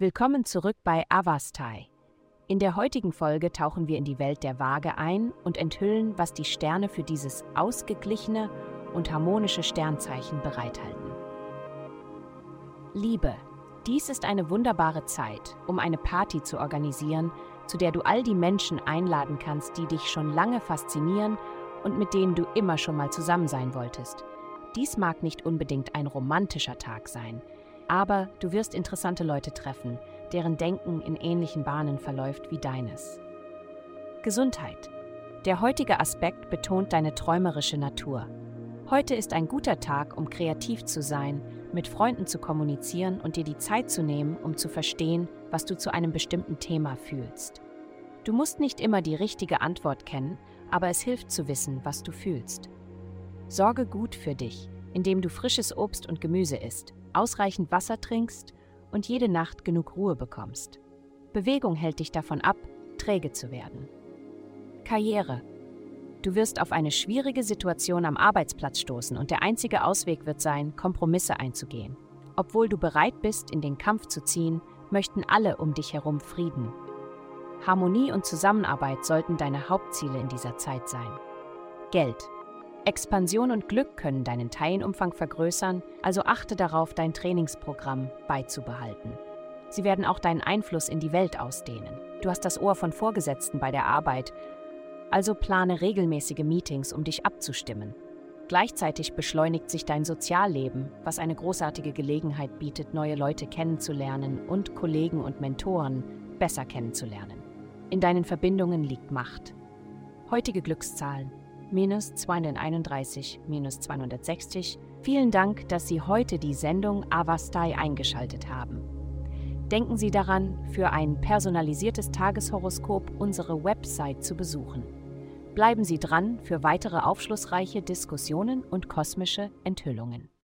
Willkommen zurück bei Avastai. In der heutigen Folge tauchen wir in die Welt der Waage ein und enthüllen, was die Sterne für dieses ausgeglichene und harmonische Sternzeichen bereithalten. Liebe. Dies ist eine wunderbare Zeit, um eine Party zu organisieren, zu der du all die Menschen einladen kannst, die dich schon lange faszinieren und mit denen du immer schon mal zusammen sein wolltest. Dies mag nicht unbedingt ein romantischer Tag sein, aber du wirst interessante Leute treffen, deren Denken in ähnlichen Bahnen verläuft wie deines. Gesundheit. Der heutige Aspekt betont deine träumerische Natur. Heute ist ein guter Tag, um kreativ zu sein, mit Freunden zu kommunizieren und dir die Zeit zu nehmen, um zu verstehen, was du zu einem bestimmten Thema fühlst. Du musst nicht immer die richtige Antwort kennen, aber es hilft zu wissen, was du fühlst. Sorge gut für dich, indem du frisches Obst und Gemüse isst, ausreichend Wasser trinkst und jede Nacht genug Ruhe bekommst. Bewegung hält dich davon ab, träge zu werden. Karriere. Du wirst auf eine schwierige Situation am Arbeitsplatz stoßen und der einzige Ausweg wird sein, Kompromisse einzugehen. Obwohl du bereit bist, in den Kampf zu ziehen, möchten alle um dich herum Frieden. Harmonie und Zusammenarbeit sollten deine Hauptziele in dieser Zeit sein. Geld. Expansion und Glück können deinen Teilenumfang vergrößern, also achte darauf, dein Trainingsprogramm beizubehalten. Sie werden auch deinen Einfluss in die Welt ausdehnen. Du hast das Ohr von Vorgesetzten bei der Arbeit, also plane regelmäßige Meetings, um dich abzustimmen. Gleichzeitig beschleunigt sich dein Sozialleben, was eine großartige Gelegenheit bietet, neue Leute kennenzulernen und Kollegen und Mentoren besser kennenzulernen. In deinen Verbindungen liegt Macht. Heutige Glückszahlen minus 231, minus 260. Vielen Dank, dass Sie heute die Sendung Avastai eingeschaltet haben. Denken Sie daran, für ein personalisiertes Tageshoroskop unsere Website zu besuchen. Bleiben Sie dran für weitere aufschlussreiche Diskussionen und kosmische Enthüllungen.